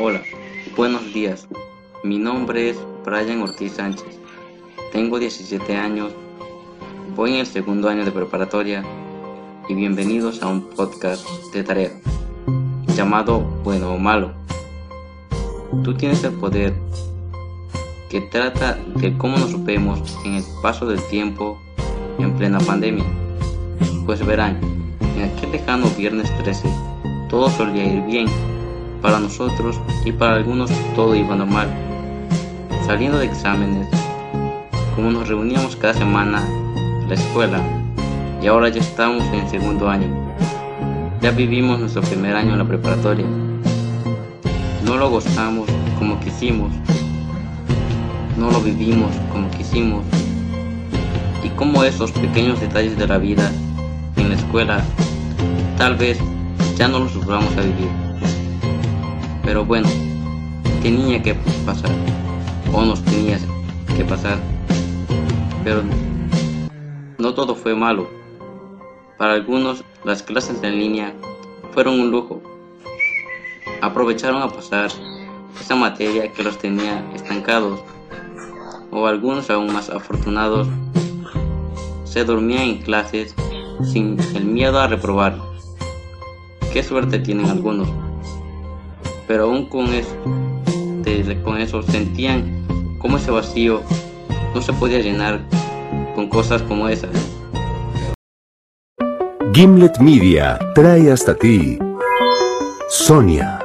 Hola, buenos días. Mi nombre es Brian Ortiz Sánchez. Tengo 17 años. Voy en el segundo año de preparatoria y bienvenidos a un podcast de tarea llamado Bueno o Malo. Tú tienes el poder que trata de cómo nos supemos en el paso del tiempo en plena pandemia. Pues verán, en aquel lejano viernes 13 todo solía ir bien para nosotros y para algunos todo iba normal. Saliendo de exámenes, como nos reuníamos cada semana en la escuela y ahora ya estamos en segundo año. Ya vivimos nuestro primer año en la preparatoria. No lo gozamos como quisimos. No lo vivimos como quisimos. Y como esos pequeños detalles de la vida en la escuela, tal vez ya no los vamos a vivir. Pero bueno, tenía que pasar. O nos tenía que pasar. Pero no todo fue malo. Para algunos, las clases en línea fueron un lujo. Aprovecharon a pasar esa materia que los tenía estancados. O algunos aún más afortunados se dormían en clases sin el miedo a reprobar. Qué suerte tienen algunos. Pero aún con eso, con eso sentían como ese vacío no se podía llenar con cosas como esas. Gimlet Media trae hasta ti Sonia.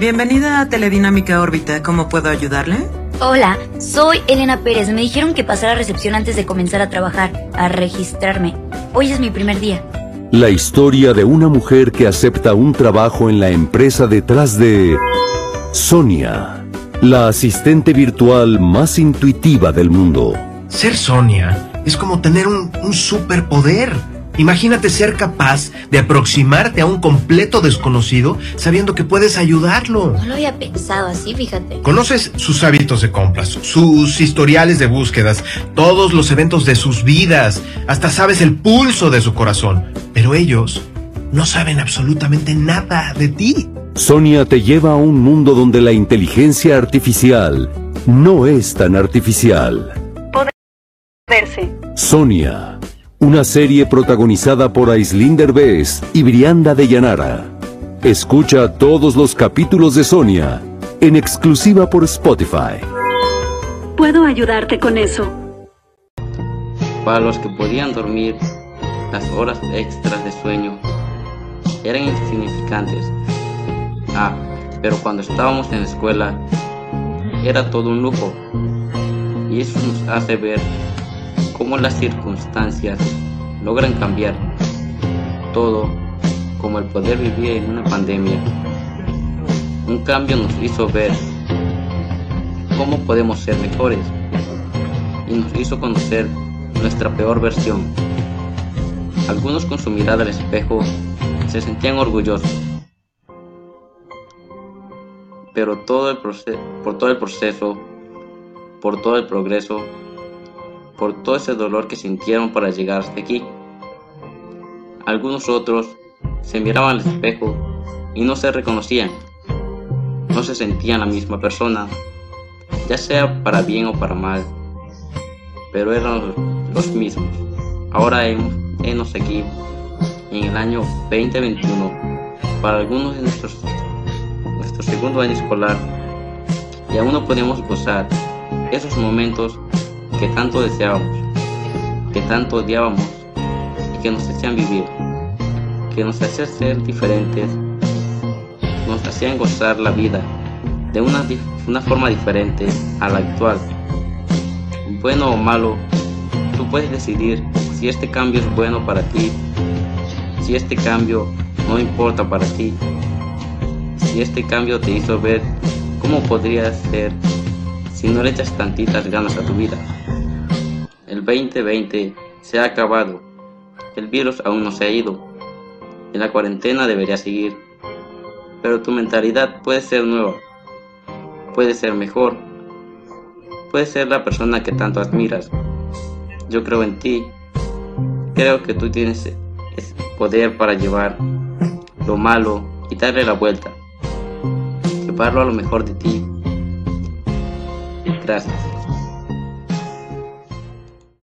Bienvenida a Teledinámica Órbita, ¿cómo puedo ayudarle? Hola, soy Elena Pérez. Me dijeron que pasara a recepción antes de comenzar a trabajar, a registrarme. Hoy es mi primer día. La historia de una mujer que acepta un trabajo en la empresa detrás de Sonia, la asistente virtual más intuitiva del mundo. Ser Sonia es como tener un, superpoder Imagínate ser capaz de aproximarte a un completo desconocido sabiendo que puedes ayudarlo. No lo había pensado así, fíjate. Conoces sus hábitos de compras, sus historiales de búsquedas, todos los eventos de sus vidas, hasta sabes el pulso de su corazón. Pero ellos no saben absolutamente nada de ti. Sonia te lleva a un mundo donde la inteligencia artificial no es tan artificial. Poderse. Sonia una serie protagonizada por Aislinder Bess y Brianda de Llanara. Escucha todos los capítulos de Sonia en exclusiva por Spotify. Puedo ayudarte con eso. Para los que podían dormir, las horas extras de sueño eran insignificantes. Ah, pero cuando estábamos en la escuela, era todo un lujo. Y eso nos hace ver cómo las circunstancias logran cambiar todo, como el poder vivir en una pandemia. Un cambio nos hizo ver cómo podemos ser mejores y nos hizo conocer nuestra peor versión. Algunos con su mirada al espejo se sentían orgullosos, pero todo el por todo el proceso, por todo el progreso, por todo ese dolor que sintieron para llegar hasta aquí. Algunos otros se miraban al espejo y no se reconocían, no se sentían la misma persona, ya sea para bien o para mal, pero eran los mismos. Ahora hemos aquí en el año 2021, para algunos de nuestros, nuestro segundo año escolar, y aún no podemos gozar esos momentos que tanto deseábamos, que tanto odiábamos y que nos hacían vivir, que nos hacían ser diferentes, nos hacían gozar la vida de una, forma diferente a la actual. Bueno o malo, tú puedes decidir si este cambio es bueno para ti, si este cambio no importa para ti, si este cambio te hizo ver cómo podría ser si no le echas tantitas ganas a tu vida. El 2020 se ha acabado. El virus aún no se ha ido. Y la cuarentena debería seguir. Pero tu mentalidad puede ser nueva. Puede ser mejor. Puede ser la persona que tanto admiras. Yo creo en ti. Creo que tú tienes poder para llevar lo malo y darle la vuelta. Llevarlo a lo mejor de ti. Gracias.